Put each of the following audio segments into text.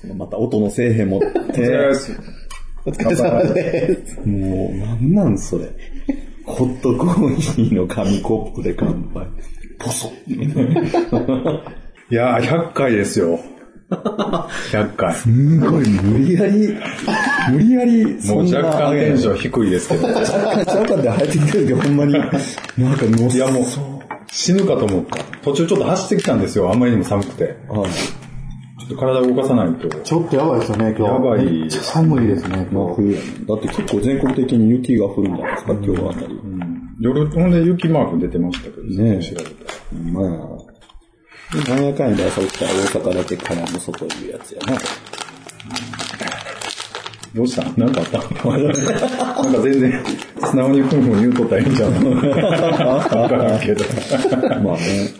そのまた音のせえへん持って。お疲れ様です。もう、なんなんそれ。ホットコーヒーの紙コップで乾杯。ポソいやー、100回ですよ。100回。すんごい無理やり、無理やり、もうん若干テンション。ン低いですけど。若干、若干で入ってきてるけど、ほんまに、なんかもう、いやもう、死ぬかと思った。途中ちょっと走ってきたんですよ。あんまりにも寒くて。はい。ちょっと体を動かさないと。ちょっとやばいですよね、今日。やばい寒いですね、まあ今日。冬やね。だって結構全国的に雪が降るんじゃないですか、今日あたり。夜、ほんで雪マーク出てましたけど、ねえ調べたら。まあ。なんやかんやで朝起きたら大阪だけからの外いうやつやな。どうしたなんかあった？なんか全然、素直にふんふん言うとったらいいんちゃうの？わからんけど。まあね。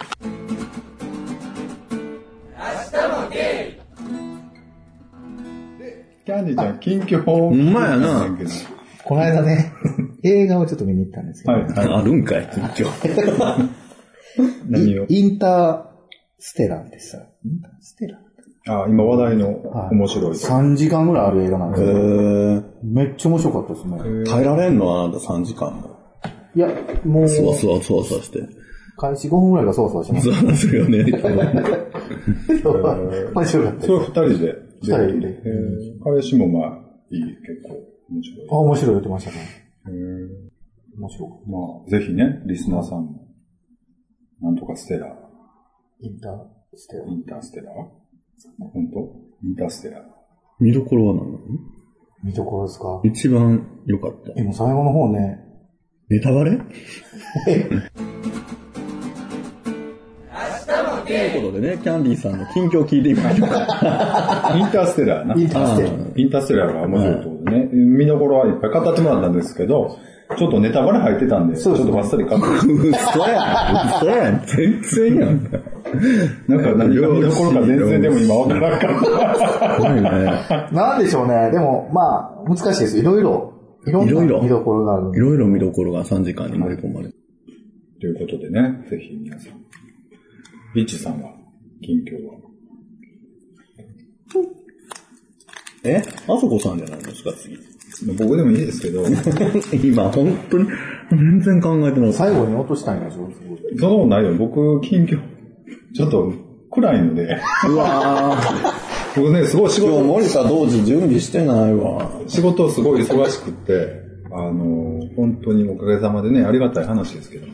キャンディーちゃん、近況ほんまやなこの間ね、映画をちょっと見に行ったんですけど、はい、はい。あるんかい、緊張。何を？インターステラーってさ、インターステラーあ、今話題のはい面白い。3時間ぐらいある映画なんですへけど、ーめっちゃ面白かったですね。耐えられんのあなた3時間も。いや、もう、そわそわそわそわして。開始5分ぐらいがそわそわしましそうですよね。た。面白かったです。それは二人で？二人でえー彼氏もまあ、いい、結構面白い。あ、面白い言ってましたね。へー面白かっまあ、ぜひね、リスナーさんも、なんとかステラ、た。インターステラー。インターステラ？本当？インターステラ。見どころは何なの？見どころですか？一番良かった。でも最後の方ね、ネタバレ？いうことでね、キャンディーさんの近況聞いてみましょうか。インターステラーな。インターステラー。インターステラーが面白いってことでね、見どころはいっぱい語ってもらったんですけど、ちょっとネタバレ入ってたんで、ちょっとバッサリ語って、嘘やん。嘘やん。全然やん。なんか何が見どころか全然でも今わからなかった。すごいね。なんでしょうね。でも、まあ、難しいです。いろいろ、いろんいろいろな見どころがあるいろいろ見どころが3時間に盛り込まれる。ということでね、ぜひ皆さん。リッチさんは、近況は。え？あそこさんじゃないですか、次。僕でもいいですけど、今、本当に、全然考えてなかった。最後に落としたいんでしょそんなことないよ。僕、近況、ちょっと暗いので、うわ僕ね、すごい仕今日事、森田同時準備してないわ。仕事すごい忙しくって、あの、本当におかげさまでね、ありがたい話ですけど。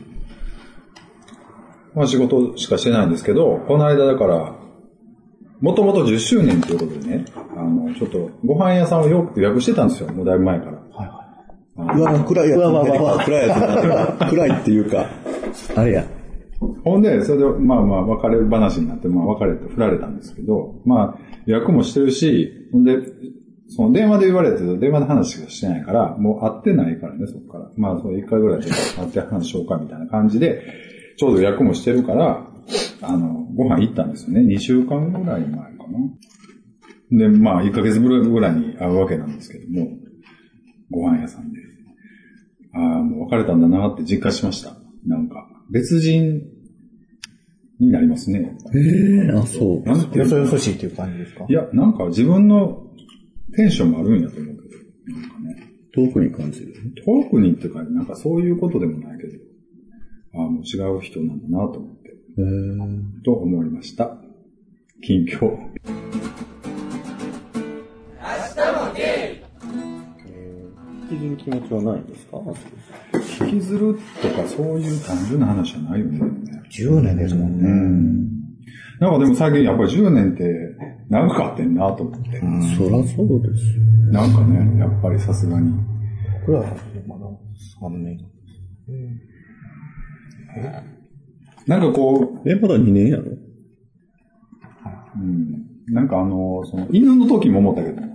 まあ仕事しかしてないんですけど、この間だから、もともと10周年ということでね、あの、ちょっとご飯屋さんをよく予約してたんですよ、もうだいぶ前から。うわ、暗いやつ。うわ、わ、わ、暗いやつ。暗いっていうか、あれや。ほんで、それで、まあまあ、別れ話になって、まあ別れて振られたんですけど、まあ、予約もしてるし、ほんで、その電話で言われてると電話で話しかしてないから、もう会ってないからね、そこから。まあ、その1回ぐらいで会って話しようかみたいな感じで、ちょうど予約もしてるから、あの、ご飯行ったんですよね。2週間ぐらい前かな。で、まあ、1ヶ月ぐらいに会うわけなんですけども、ご飯屋さんで。ああ、もう別れたんだなって実感しました。なんか、別人になりますね。ええあ、そう。なんよそよそしいっていう感じですか？いや、なんか自分のテンションもあるんやと思うけど、なんかね。遠くに感じる？遠くにっていうか、なんかそういうことでもないけど、ああ、もう違う人なんだなと思って、と思いました。近況。引きずる気持ちはないんですか？引きずるとかそういう単純な話じゃないよね。10年ですもんね。なんかでも最近やっぱり10年って長かってんなと思って。そらそうですよ。なんかね、やっぱりさすがに。僕らはまだ3年。なんかこう、え、まだ2年やろ？うんなんかあの、その、犬の時も思ったけどな、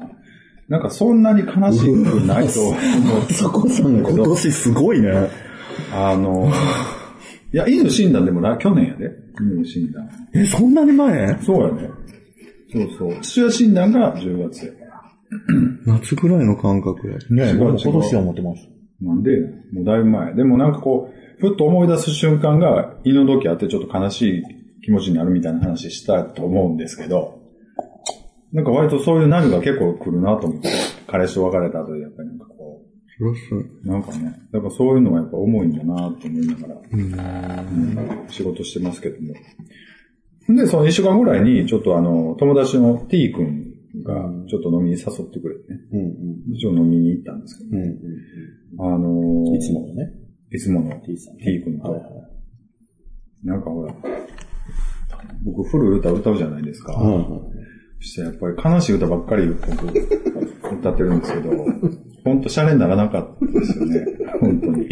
なんかそんなに悲しくないと。そこさん今年すごいね。あの、いや、犬死んだんでもな、去年やで。犬死んだん。え、そんなに前？そうやね。そうそう。父親診断が10月や。夏ぐらいの感覚や。ね違う僕今年は思ってます。なんでもうだいぶ前。でもなんかこう、ふっと思い出す瞬間が犬の時あってちょっと悲しい気持ちになるみたいな話したと思うんですけど、なんか割とそういう波が結構来るなと思って、彼氏と別れた後でやっぱりなんかこう、なんかね、やっぱそういうのがやっぱ重いんだなと思いながら、うん仕事してますけども。で、その一週間ぐらいに、ちょっとあの、友達の T 君が、ちょっと飲みに誘ってくれてね、うんうん。一応飲みに行ったんですけど、うんうあのん。いつものね。いつもの T さん T 君と、はいはい。なんかほら、僕古い歌歌うじゃないですか。うんそしてやっぱり悲しい歌ばっかり僕歌ってるんですけど、ほんとシャレにならなかったですよね。本当に。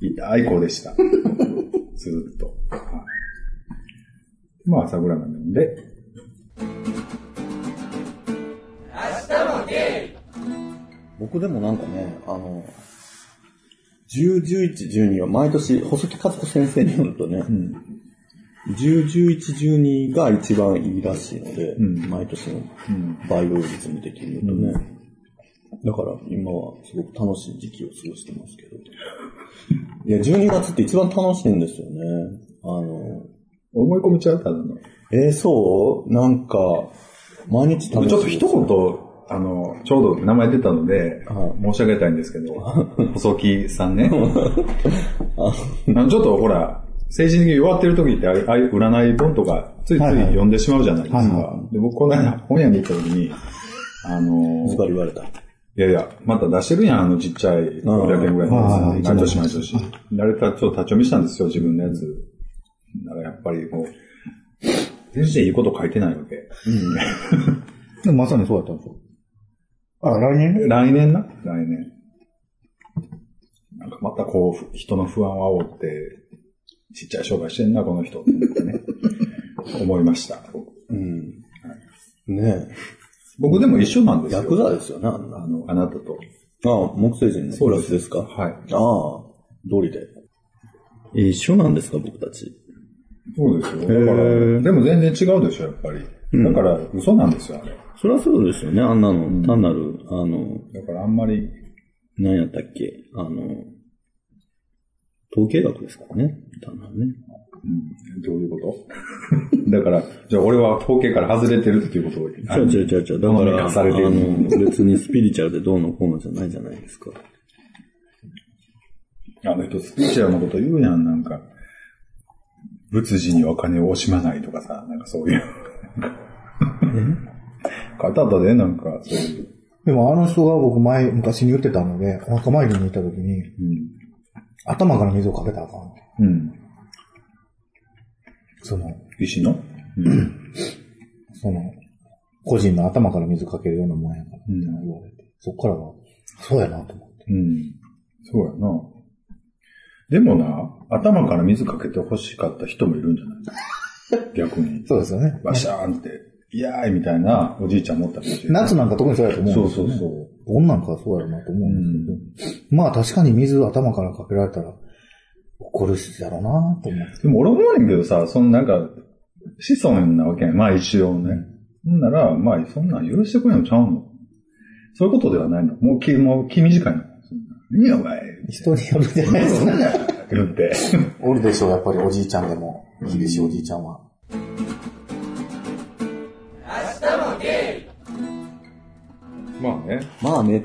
痛い子でした。ずっと。はいまあ朝倉が飲んで、僕でもなんかね、あの、10、11、12は毎年、細木和子先生によるとね、うん。10、11、12が一番いいらしいので、うん毎年のうん。バイオリズム的に言うとね。だから今はすごく楽しい時期を過ごしてますけど。いや、12月って一番楽しいんですよね。あの、思い込みちゃう？ただの。えー、そう？なんか、毎日ちょ楽しい。っと一言、あの、ちょうど名前出たので、はい申し上げたいんですけど、細木さんね。あのちょっとほら、精神的に弱ってる時って、ああいう占い本とか、ついつい読んでしまうじゃないですか。はいはで僕、この間本屋に行った時に、あのズバリ言われた。いやいや、また出してるやん、あのちっちゃい500円ぐらいのやつ。毎年毎年。あれからちょっと立ち読みしたんですよ、自分のやつ。だからやっぱりもう、全然いいこと書いてないわけ。でもまさにそうだったんですよ。あ、来年？ね。来年な？来年。なんかまたこう、人の不安を煽って、ちっちゃい商売してんな、この人ってね。思いました。うん。ね僕でも一緒なんでえ。すよ。ヤクザですよね、あんな。あの、あなたと。ああ、木星人のクラスですか？はい。ああ、通りで？一緒なんですか、僕たち。そうですよ。だから、でも全然違うでしょ、やっぱり。だから、嘘なんですよ、あれ。それはそうですよね、あんなの。単なる、あの、だからあんまり、何やったっけ、あの、統計学ですからね、単なるね。うん、どういうこと？だから、じゃあ俺は統計から外れてるっていうことを。違う違う違う違う。だから、あされてる。の、別にスピリチュアルでどうのこうのじゃないじゃないですか。あの人スピリチュアルなこと言うやん、なんか。仏事にお金を惜しまないとかさ、なんかそういう。書いてあったで、なんか、そういう。でもあの人が僕前、昔に言ってたので、お墓参りに行った時に、頭から水をかけたらあかん。うん。うん。その、石の？うん。その、個人の頭から水かけるようなもんやからって言われて、そっからは、そうやなと思って。うん。そうやな。でもな、頭から水かけて欲しかった人もいるんじゃない？逆に。そうですよね。バシャーンって、イヤーイみたいなおじいちゃん持ったかもしれない。夏なんか特にそうやと思うんですよ、ね。そうそうそう。女なんかはそうやろなと思うんですけど、まあ確かに水頭からかけられたら怒るしやろうなと思う。でも俺思うねんけどさ、そのなんか、子孫なわけやん。まあ一応ね。ほんなら、まあそんなん許してくれんのちゃうの？そういうことではないの。もう気、もう気短いの。そんな何やお前。人によるじゃないですか。言って。おるでしょう、やっぱりおじいちゃんでも。厳しいおじいちゃんは。まあね。まあね。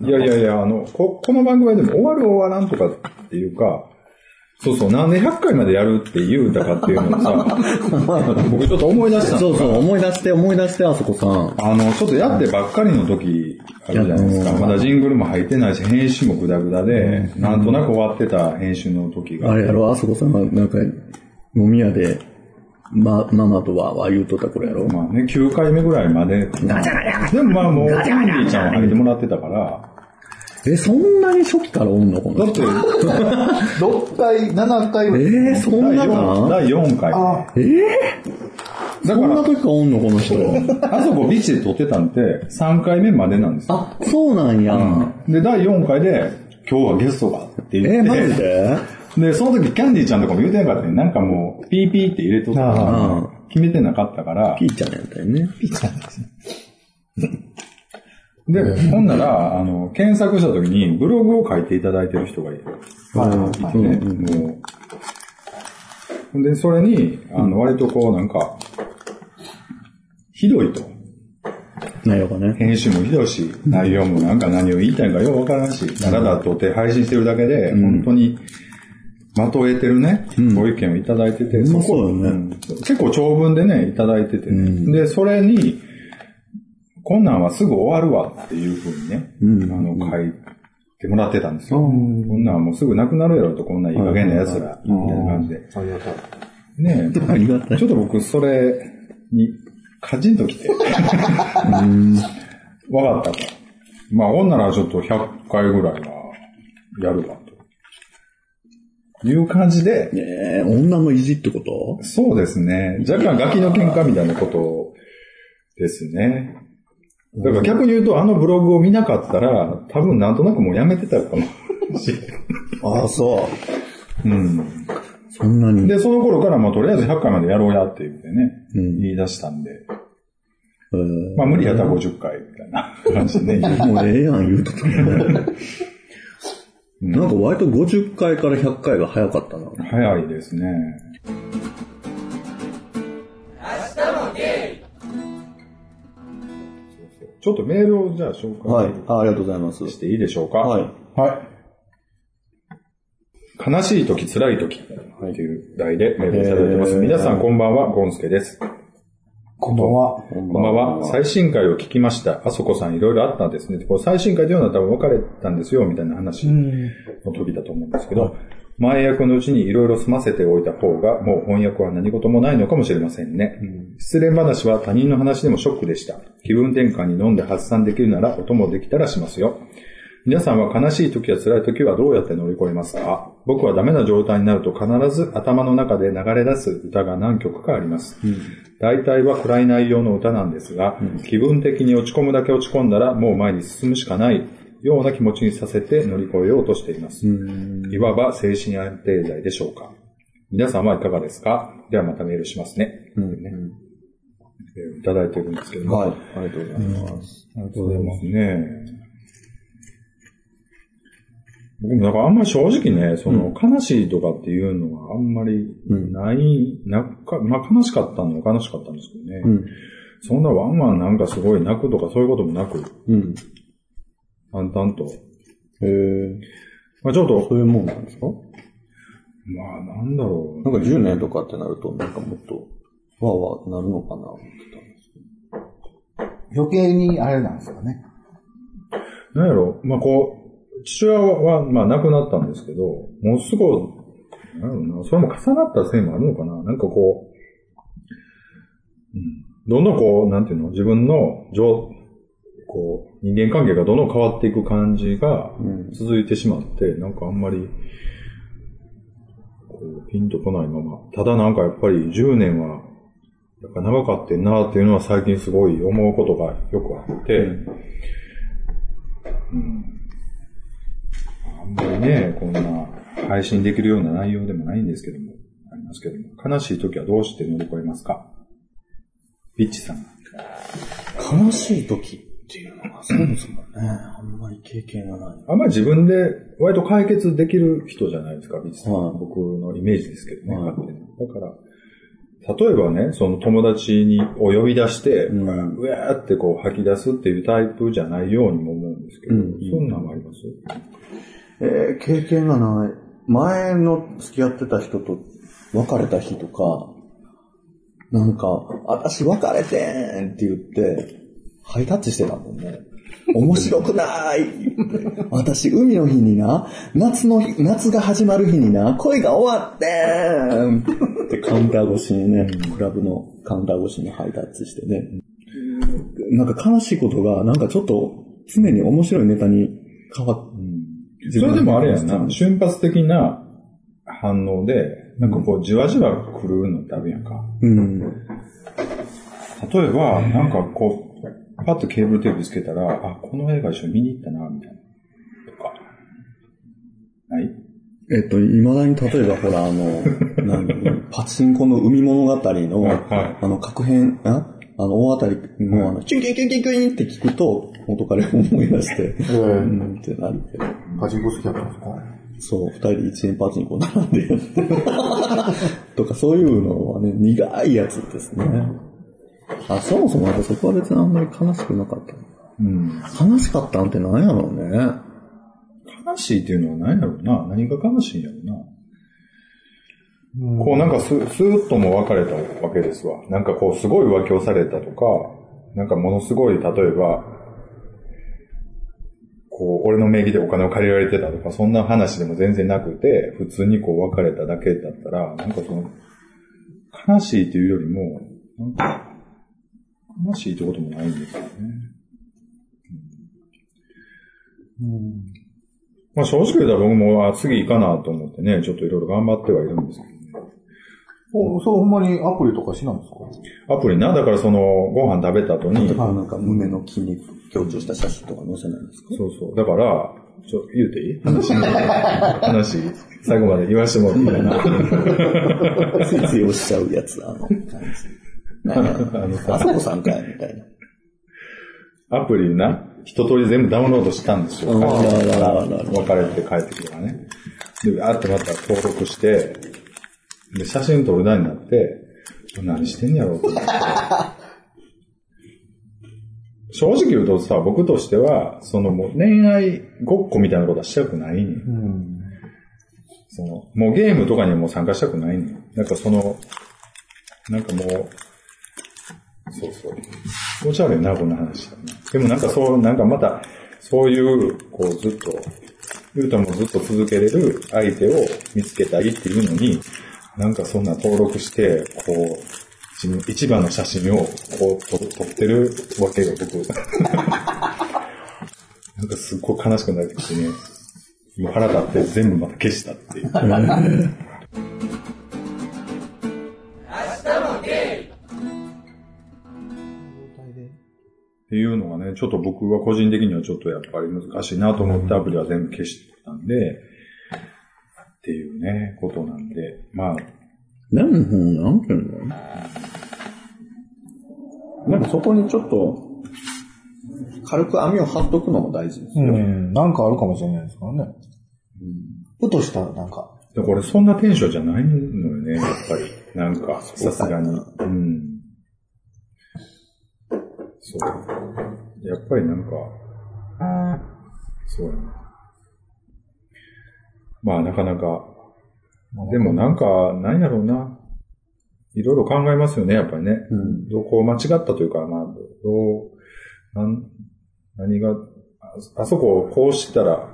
いやいやいや、あの、こ、この番組はでも終わる終わらんとかっていうか、そうそう、なんで100回までやるって言うたかっていうのをさ、僕ちょっと思い出したのそうそう、思い出して、思い出して、あそこさん。あの、ちょっとやってばっかりの時あるじゃないですか。まだジングルも入ってないし、編集もグダグダで、なんとなく終わってた編集の時が。あれやろ、あそこさんが、なんか、飲み屋で、ま、ママとは、は言うとったこれやろ。まあね、9回目ぐらいまで。でもまあもう、キャンディーちゃんは入ってもらってたから、え、そんなに初期からおんのこの人？だって、6回、7回えー、そんなか第4回。あえー、だそんなか時からおんのこの人？ら、あそこビチで撮ってたんって3回目までなんですよ。あ、そうなんや。で、第4回で、今日はゲストがって言って、えー、マジで？で、その時キャンディーちゃんとかも言うてなかったね。なんかもう、ピーピーって入れとったかあら、決めてなかったからピ、ーちゃんやったよね。ピーちゃんですね。で、ほんなら、あの、検索した時にブログを書いていただいてる人がいる。はいはい。ね、もう。で、それに、あの、割とこうなんか、ひどいと。内容がね。編集もひどいし、内容もなんか何を言いたいかよくわからんし、だらだとって配信してるだけで、本当に、まとえてるね、ご意見をいただいてて、そうよね。ん。結構長文でね、いただいてて。ね、で、それに、こんなんはすぐ終わるわっていうふうにね、うんあの、書いてもらってたんですよ。こんなんはもうすぐなくなるやろと、こんないい加減な奴ら、みたいな感じで。ありがたい。ねありがたい。ちょっと僕、それに、カチンときて。わかったと。まあ、ほんならちょっと100回ぐらいは、やるわ、という感じで、ねえ、女の意地ってこと？そうですね。若干ガキの喧嘩みたいなことですね。だから逆に言うと、あのブログを見なかったら、多分なんとなくもうやめてたかもしれない。ああ、そう。うん。そんなに。で、その頃から、まあ、とりあえず100回までやろうやって言ってね、うん言い出したんで、えーまあ、無理やったら50回みたいな感じでね。もうええやん、言うとったね。なんか割と50回から100回が早かったな。早いですね。ちょっとメールをじゃあ紹介はい。あありがとうございます。していいでしょうか？はい。はい。悲しい時、辛い時っていう題でメールをいただいてます。皆さんこんばんは、ゴンスケです。こんばんは。こんばんは。最新回を聞きました。あそこさんいろいろあったんですね。これ最新回というのは多分別れたんですよ、みたいな話の時だと思うんですけど、前役のうちにいろいろ済ませておいた方が、もう翻訳は何事もないのかもしれませんね。失恋話は他人の話でもショックでした。気分転換に飲んで発散できるなら音もできたらしますよ。皆さんは悲しい時や辛い時はどうやって乗り越えますか？僕はダメな状態になると必ず頭の中で流れ出す歌が何曲かあります。大体は暗い内容の歌なんですが、気分的に落ち込むだけ落ち込んだらもう前に進むしかないような気持ちにさせて乗り越えようとしています。いわば精神安定剤でしょうか？皆さんはいかがですか？ではまたメールしますね。うんねえーいただいてるんですけども。はい。ありがとうございます。ありがとうございますね。僕もなんかあんまり正直ね、その悲しいとかっていうのはあんまりない、なか、まあ悲しかったのは悲しかったんですけどね。うん。そんなワンワンなんかすごい泣くとかそういうこともなく、うん。淡々と。へえ。まあちょっと、そういうもんなんですか？まあなんだろう。なんか10年とかってなると、なんかもっと、わーわーなるのかな思ってたんですけど。余計にあれなんですかね。なんやろ？まあこう、父親は、まあ亡くなったんですけど、もうすごい、なんやろな、それも重なったせいもあるのかななんかこう、うん、どんどんこう、なんていうの、自分の情、こう、人間関係がどんどん変わっていく感じが続いてしまって、なんかあんまり、こう、ピンとこないまま。ただなんかやっぱり10年は、やっぱ長かってんなっていうのは最近すごい思うことがよくあって、うん。あんまりね、こんな配信できるような内容でもないんですけども、ありますけども、悲しい時はどうして乗り越えますか？ビッチさん。悲しい時っていうのは、そもそもね、あんまり経験がない。あんまり自分で割と解決できる人じゃないですか、ビッチさん。はい。僕のイメージですけどね、はい。だから、例えばね、その友達にを呼び出して、ううんわーってこう吐き出すっていうタイプじゃないようにも思うんですけど、うんそんなんもあります？えー、経験がない。前の付き合ってた人と別れた日とか、なんか、私別れてんって言って、ハイタッチしてたもんね。面白くない。私、海の日にな、夏の日、夏が始まる日にな、恋が終わってん。ってカウンター越しにね、クラブのカウンター越しにハイタッチしてね。なんか悲しいことが、なんかちょっと常に面白いネタに変わって、それでもあれやんな、瞬発的な反応で、なんかこう、じわじわ来るのってあるやんか。うん。例えば、なんかこう、パッとケーブルテープつけたら、あ、この映画一緒に見に行ったな、みたいな。とか。ない？えっと、未だに例えばほら、あの、なんパチンコの海物語の、はいあの、各編、あ？あの、大当たりの、あの、キュンキュンキュンキュンキュンって聞くと、元彼を思い出して、うんってなるけど。パチンコ好きだったんですか？そう、二人で一円パチンコ並んでやって。とか、そういうのはね、苦いやつですね。あ、そもそもそこは別にあんまり悲しくなかった。うん。悲しかったんって何やろうね。悲しいっていうのは何やろうな。何が悲しいんやろうな。こうなんかススーッとも別れたわけですわ。なんかこうすごい浮気をされたとか、なんかものすごい例えば、こう俺の名義でお金を借りられてたとか、そんな話でも全然なくて、普通にこう別れただけだったら、なんかその、悲しいっていうよりも、なんか、悲しいってこともないんですよね。まあ正直言うたら僕も、あ、次行かなと思ってね、ちょっといろいろ頑張ってはいるんですけどね。おそれほんまにアプリとかしないんですか？アプリな、だからその、ご飯食べた後に、なんか胸の筋肉強調した写真とか載せないんですか？そうそう。だから、ちょ、言うていい？話、話、最後まで言わしてもらっていい？かな。ついつい押しちゃうやつ、あの感じ。あそこさんかいみたいな。アプリな、一通り全部ダウンロードしたんですよ。別れて帰ってきてからね。で、あってまた登録して、で、写真撮る段になって、何してんやろうと思って。正直言うとさ、僕としては、そのもう恋愛ごっこみたいなことはしたくないねんうん。その、もうゲームとかにはもう参加したくないねんなんかその、なんかもう、そうそう。気持ち悪いな、こんな話だね。でもなんかそう、なんかまた、そういう、こうずっと、言うたもずっと続けれる相手を見つけたいっていうのに、なんかそんな登録して、こう、自分一番の写真をこう撮撮ってるわけよ、僕。なんかすっごい悲しくなってきてね。もう腹立って全部また消したっていう。っていうのがね、ちょっと僕は個人的にはちょっとやっぱり難しいなと思ってアプリは全部消したんで、っていうね、ことなんで、まあ、でも、うんなんていうのでもそこにちょっと、軽く網を張っとくのも大事ですうよ。ん。なんかあるかもしれないですからね。ふとしたらなんか。でこれそんなテンションじゃないのよね、やっぱり。なんか、さすがに。うん。そう。やっぱりなんか、そうやな。まあなかなか、でもなんか、なんやろうな。いろいろ考えますよね、やっぱりね。うん。どこを間違ったというか、まあ、どう、なん、何が、ああそこをこうしたら、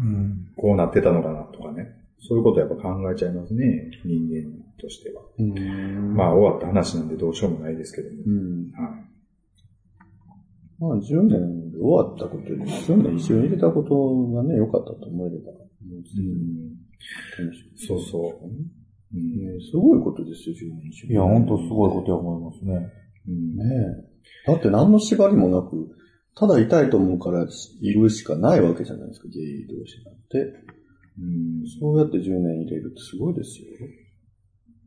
うん。こうなってたのかなとかね。そういうことやっぱ考えちゃいますね、人間としては。うん。まあ終わった話なんでどうしようもないですけども。うん。はい。まあ、10年で終わったことよりも、10年一緒に入れたことがね、良かったと思えれば、もううん。そうそう。うん。ねすごいことですよ、10年一緒に。いや、ほんとすごいことや思いますね。うんねえ。だって何の縛りもなく、ただ痛いと思うからいるしかないわけじゃないですか、ゲイ同士なんて。うん。そうやって10年入れるってすごいですよ。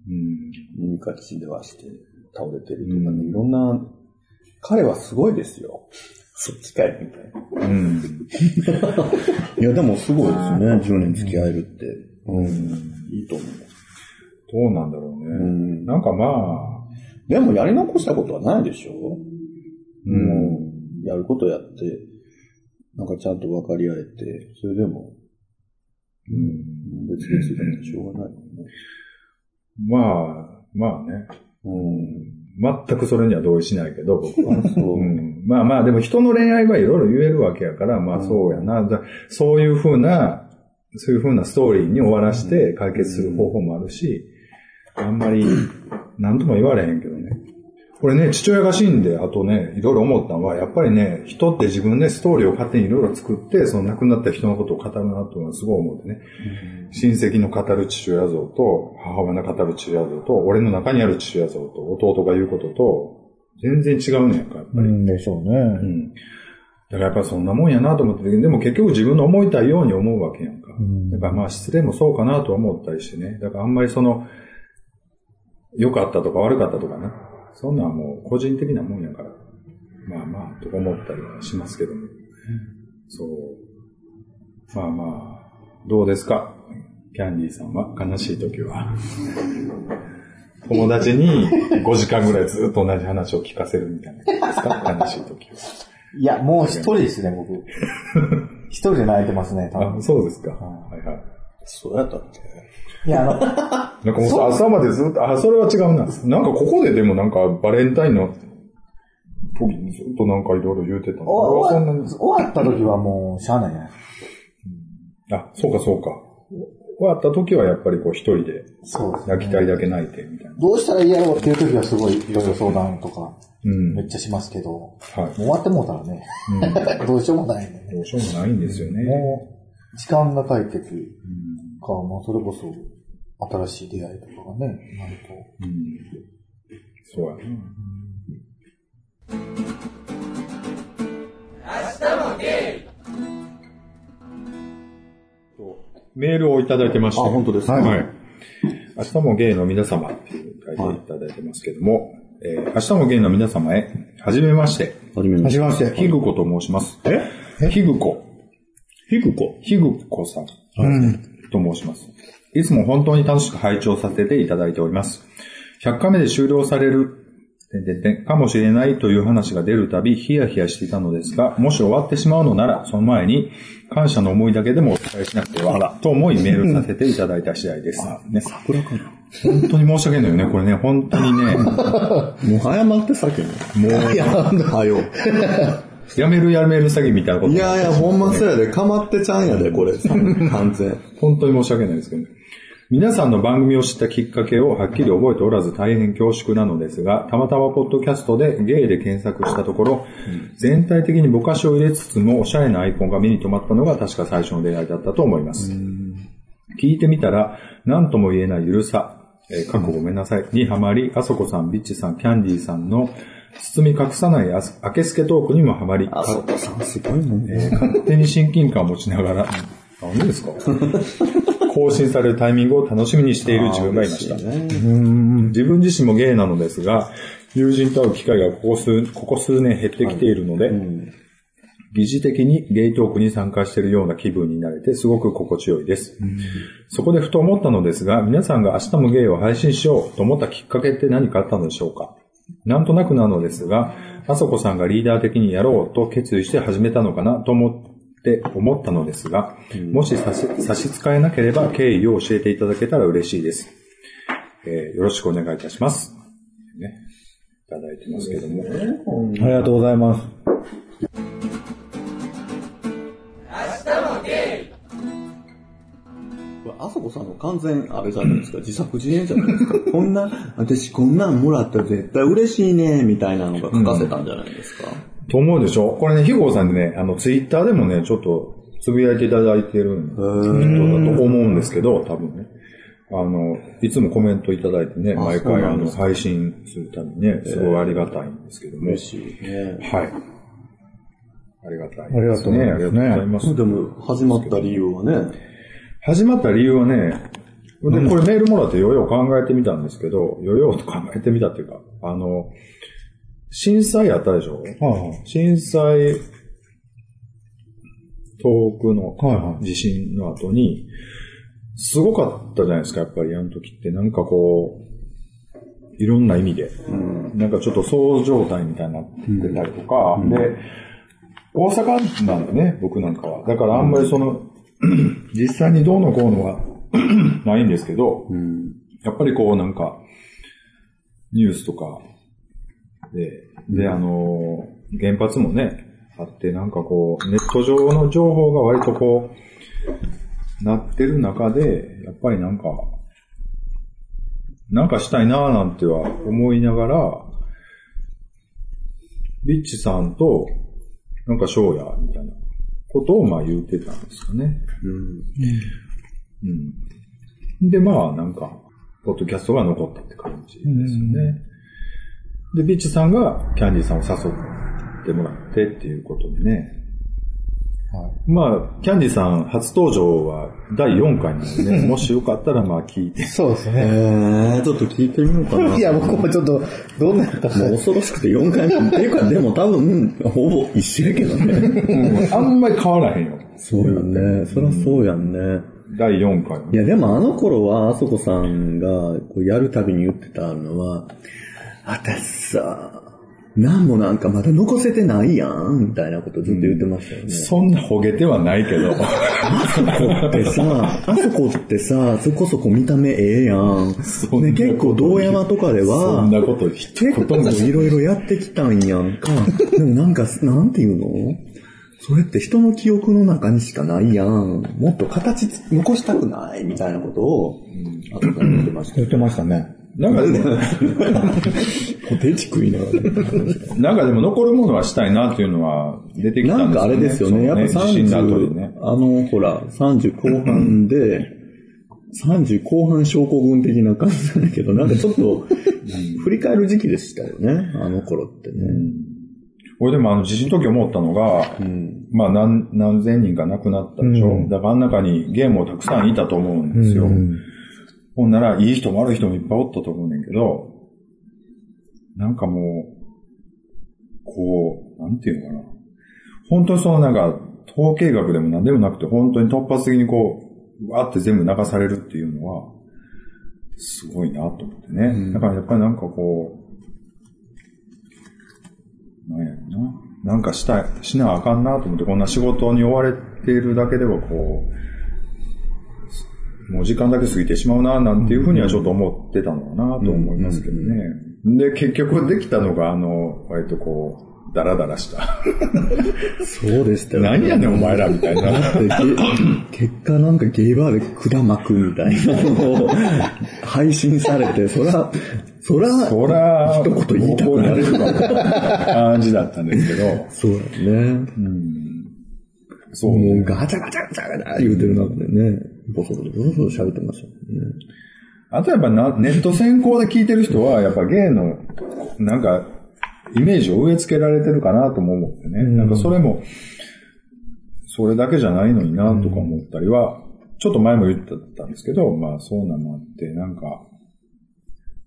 うん。耳かきしではして倒れてるとかね、うんいろんな、彼はすごいですよ。そっちかいみたいな。うん。いや、でもすごいですね、10年付き合えるって。うん。いいと思う。どうなんだろうね。うん。なんかまあ、でもやり残したことはないでしょうん。もう、やることやって、なんかちゃんと分かり合えて、それでも、うん。別々だってしょうがないもんね。まあ、まあね。うん。全くそれには同意しないけど、僕は。そう。うん、まあまあ、でも人の恋愛はいろいろ言えるわけやから、まあそうやな。だそういうふうな、そういうふうなストーリーに終わらして解決する方法もあるし、あんまり、なんとも言われへんけどね。これね、父親が死んで、あとね、いろいろ思ったのは、やっぱりね、人って自分でストーリーを勝手にいろいろ作って、その亡くなった人のことを語るなというのはすごい思ってね。親戚の語る父親像と、母親の語る父親像と、俺の中にある父親像と、弟が言うことと、全然違うねんか、やっぱり。うんでしょうね。うん。だからやっぱそんなもんやなと思ってて、でも結局自分の思いたいように思うわけやんか。うんだからまあ失礼もそうかなとは思ったりしてね。だからあんまりその、良かったとか悪かったとかね。そんなんはもう個人的なもんやから。まあまあ、とか思ったりはしますけども。そう。まあまあ、どうですか？キャンディーさんは悲しい時は。友達に5時間ぐらいずっと同じ話を聞かせるみたいな感じですか？悲しい時いや、もう一人ですね、僕。一人で泣いてますね、多は。あ、分。そうですか。はいはい。そうやったっけ？いや、あの、なんかもう朝までずっと、あ、それは違うな。なんかここででもなんかバレンタインの時にずっとなんかいろいろ言うてたの。俺はそんなに。終わった時はもう、しゃあないじゃないあ、そうかそうか。終わった時はやっぱりこう一人でそう泣きたいだけ泣いてみたいな。どうしたらいいやろうっていう時はすごいいろいろ相談とか、うん。めっちゃしますけど、もはう終わってもうたらね、どうしようもないねい。。どうしようもないんですよね。もう、時間が解決か、もうそれこそ、新しい出会いとかがね、なるうん。そうやな。メールをいただいてまして。あ本当ですか？はい。明日もゲイの皆様って書いていただいてますけども、えー明日もゲイの皆様へ、はじめまして、はじめまして。はじめましてひぐこと申します。え？ひぐこ。ひぐこ。ひぐこさん。うん。と申します。いつも本当に楽しく拝聴させていただいております。100回目で終了される、てんてんてんかもしれないという話が出るたび、ヒヤヒヤしていたのですが、もし終わってしまうのなら、その前に、感謝の思いだけでもお伝えしなくては、と思いメールさせていただいた次第です。ね、桜かな本当に申し訳ないよね、これね、本当にね、もう謝って先に。もう、いや、はよ。やめるやめる詐欺みたいなこと？いやいや、ほんまそうやで。かまってちゃんやで、これ。完全。本当に申し訳ないですけどね。皆さんの番組を知ったきっかけをはっきり覚えておらず大変恐縮なのですが、たまたまポッドキャストでゲイで検索したところ、全体的にぼかしを入れつつもおしゃれなアイコンが目に留まったのが確か最初の出会いだったと思います。聞いてみたら、何とも言えないゆるさ、えー、過去ごめんなさい、にハマり、あそこさん、ビッチさん、キャンディーさんの包み隠さないああけすけトークにもハマり、あ、そこさんすごいもんね。えー勝手に親近感を持ちながら、何ですか？更新されるタイミングを楽しみにしている自分がいました。あー嬉しいね。自分自身もゲイなのですが、友人と会う機会がここ数ここ数年減ってきているので、疑似的にゲイトークに参加しているような気分になれてすごく心地よいです。そこでふと思ったのですが、皆さんが明日もゲイを配信しようと思ったきっかけって何かあったのでしょうか？なんとなくなのですが、あそこさんがリーダー的にやろうと決意して始めたのかなと思って思ったのですが、もし差し差し支えなければ経緯を教えていただけたら嬉しいです。えーよろしくお願いいたします。ね、いただいてますけども。ありがとうございます。これあそこさんの完全、あれじゃないですか、自作自演じゃないですか？こんな、私こんなんもらったら絶対嬉しいね、みたいなのが書かせたんじゃないですか？と思うでしょ？これね、ひごさんでね、あの、ツイッターでもね、ちょっと、つぶやいていただいてる人だと思うんですけど、多分ね。あの、いつもコメントいただいてね、あ毎回あの、配信するためにね、すごいありがたいんですけども。嬉しいね。はい。ありがたい、ありがとうございますねありがとうございます。でも、始まった理由はね、始まった理由はね、で、これメールもらってよよ考えてみたんですけど、よよと考えてみたっていうか、あの、震災あったでしょ？は震災、東北のはいはい地震の後に、すごかったじゃないですか、やっぱりあの時って。なんかこう、いろんな意味で。なんかちょっと騒状態みたいになってたりとか、で、大阪なんでね、僕なんかは。だからあんまりその、実際にどうのこうのは ないんですけど、やっぱりこうなんか、ニュースとかで、で、あの、原発もね、あって、なんかこう、ネット上の情報が割とこう、なってる中で、やっぱりなんか、なんかしたいなぁなんては思いながら、ビッチさんと、なんか翔也みたいなことをまあ言ってたんですかね。うん。で、まあなんか、ポッドキャストが残ったって感じですよね。で、ビッチさんがキャンディーさんを誘ってもらってっていうことでね。まあ、キャンディーさん初登場は第4回なのでね、もしよかったらまあ聞いて。そうですえね。ー、ちょっと聞いてみようかな。いや、僕もちょっと、どんなやったかもう恐ろしくて4回目。っていうか、でも多分、ほぼ一緒やけどね。あんまり変わらへんよ。そうやね。そりゃそうやんね。第4回。いや、でもあの頃は、あそこさんがこうやるたびに言ってたのは、私さ、なんもなんかまだ残せてないやん、みたいなことずっと言ってましたよね。そんなほげてはないけど。あそこってさ、あそこってさ、そこそこ見た目ええやん。ね、結構道山とかでそはん、なこと一結構言もいろいろやってきたんやんか。でもなんか、なんていうの？それって人の記憶の中にしかないやん。もっと形つ残したくないみたいなことを、あとから言ってました言ってましたね。なんかでも、ポテチ食いながら。なんかでも残るものはしたいなっていうのは出てきたなんんですよね。かあれですよね。やっぱその地震の後に30、ね。あの、ほら、30後半で、30後半症候群的な感じなんだけど、なんかちょっと、振り返る時期でしたよね。あの頃ってね。俺でもあの地震の時思ったのが、うん。まあ何、何千人か亡くなったでしょ。うんだからあの中にゲームをたくさんいたと思うんですよ。うんほんなら、いい人も悪い人もいっぱいおったと思うねんけど、なんかもう、こう、なんていうのかな。本当にそのなんか、統計学でも何でもなくて、本当に突発的にこう、わーって全部流されるっていうのは、すごいなと思ってね。だからやっぱりなんかこう、なんやろな。なんかしたい、しなあかんなと思って、こんな仕事に追われているだけではこう、もう時間だけ過ぎてしまうな、なんていうふうにはちょっと思ってたのかなと思いますけどね。で、結局できたのが、あの、割とこう、ダラダラした。そうでしたよね。何やねんお前らみたいな。結果なんかゲイバーで管巻くみたいなのを 配信されて、そら、そら、そら、一言言いたくなるる感じだったんですけど、そうだね。そうもうね。ガチャガチャガチャガチャ言うてる中でね、ボソボソボソボソ喋ってましたね。あとやっぱなネット先行で聞いてる人は、やっぱゲイの、なんか、イメージを植え付けられてるかなとも思ってね。なんかそれも、それだけじゃないのになとか思ったりは、ちょっと前も言ってたんですけど、まあそうなのあって、なんか、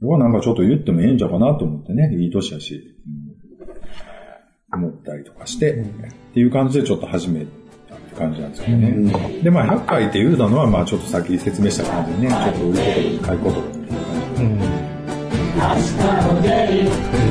要はなんかちょっと言ってもええんちゃうかなと思ってね、いい年やし、うん思ったりとかして、っていう感じでちょっと始め感じなんですけどね。で、まあ100回って言うたのは、まあちょっとさっき説明した感じでね、ちょっと売ることで買いことでみたいな感じで。明日もゲイ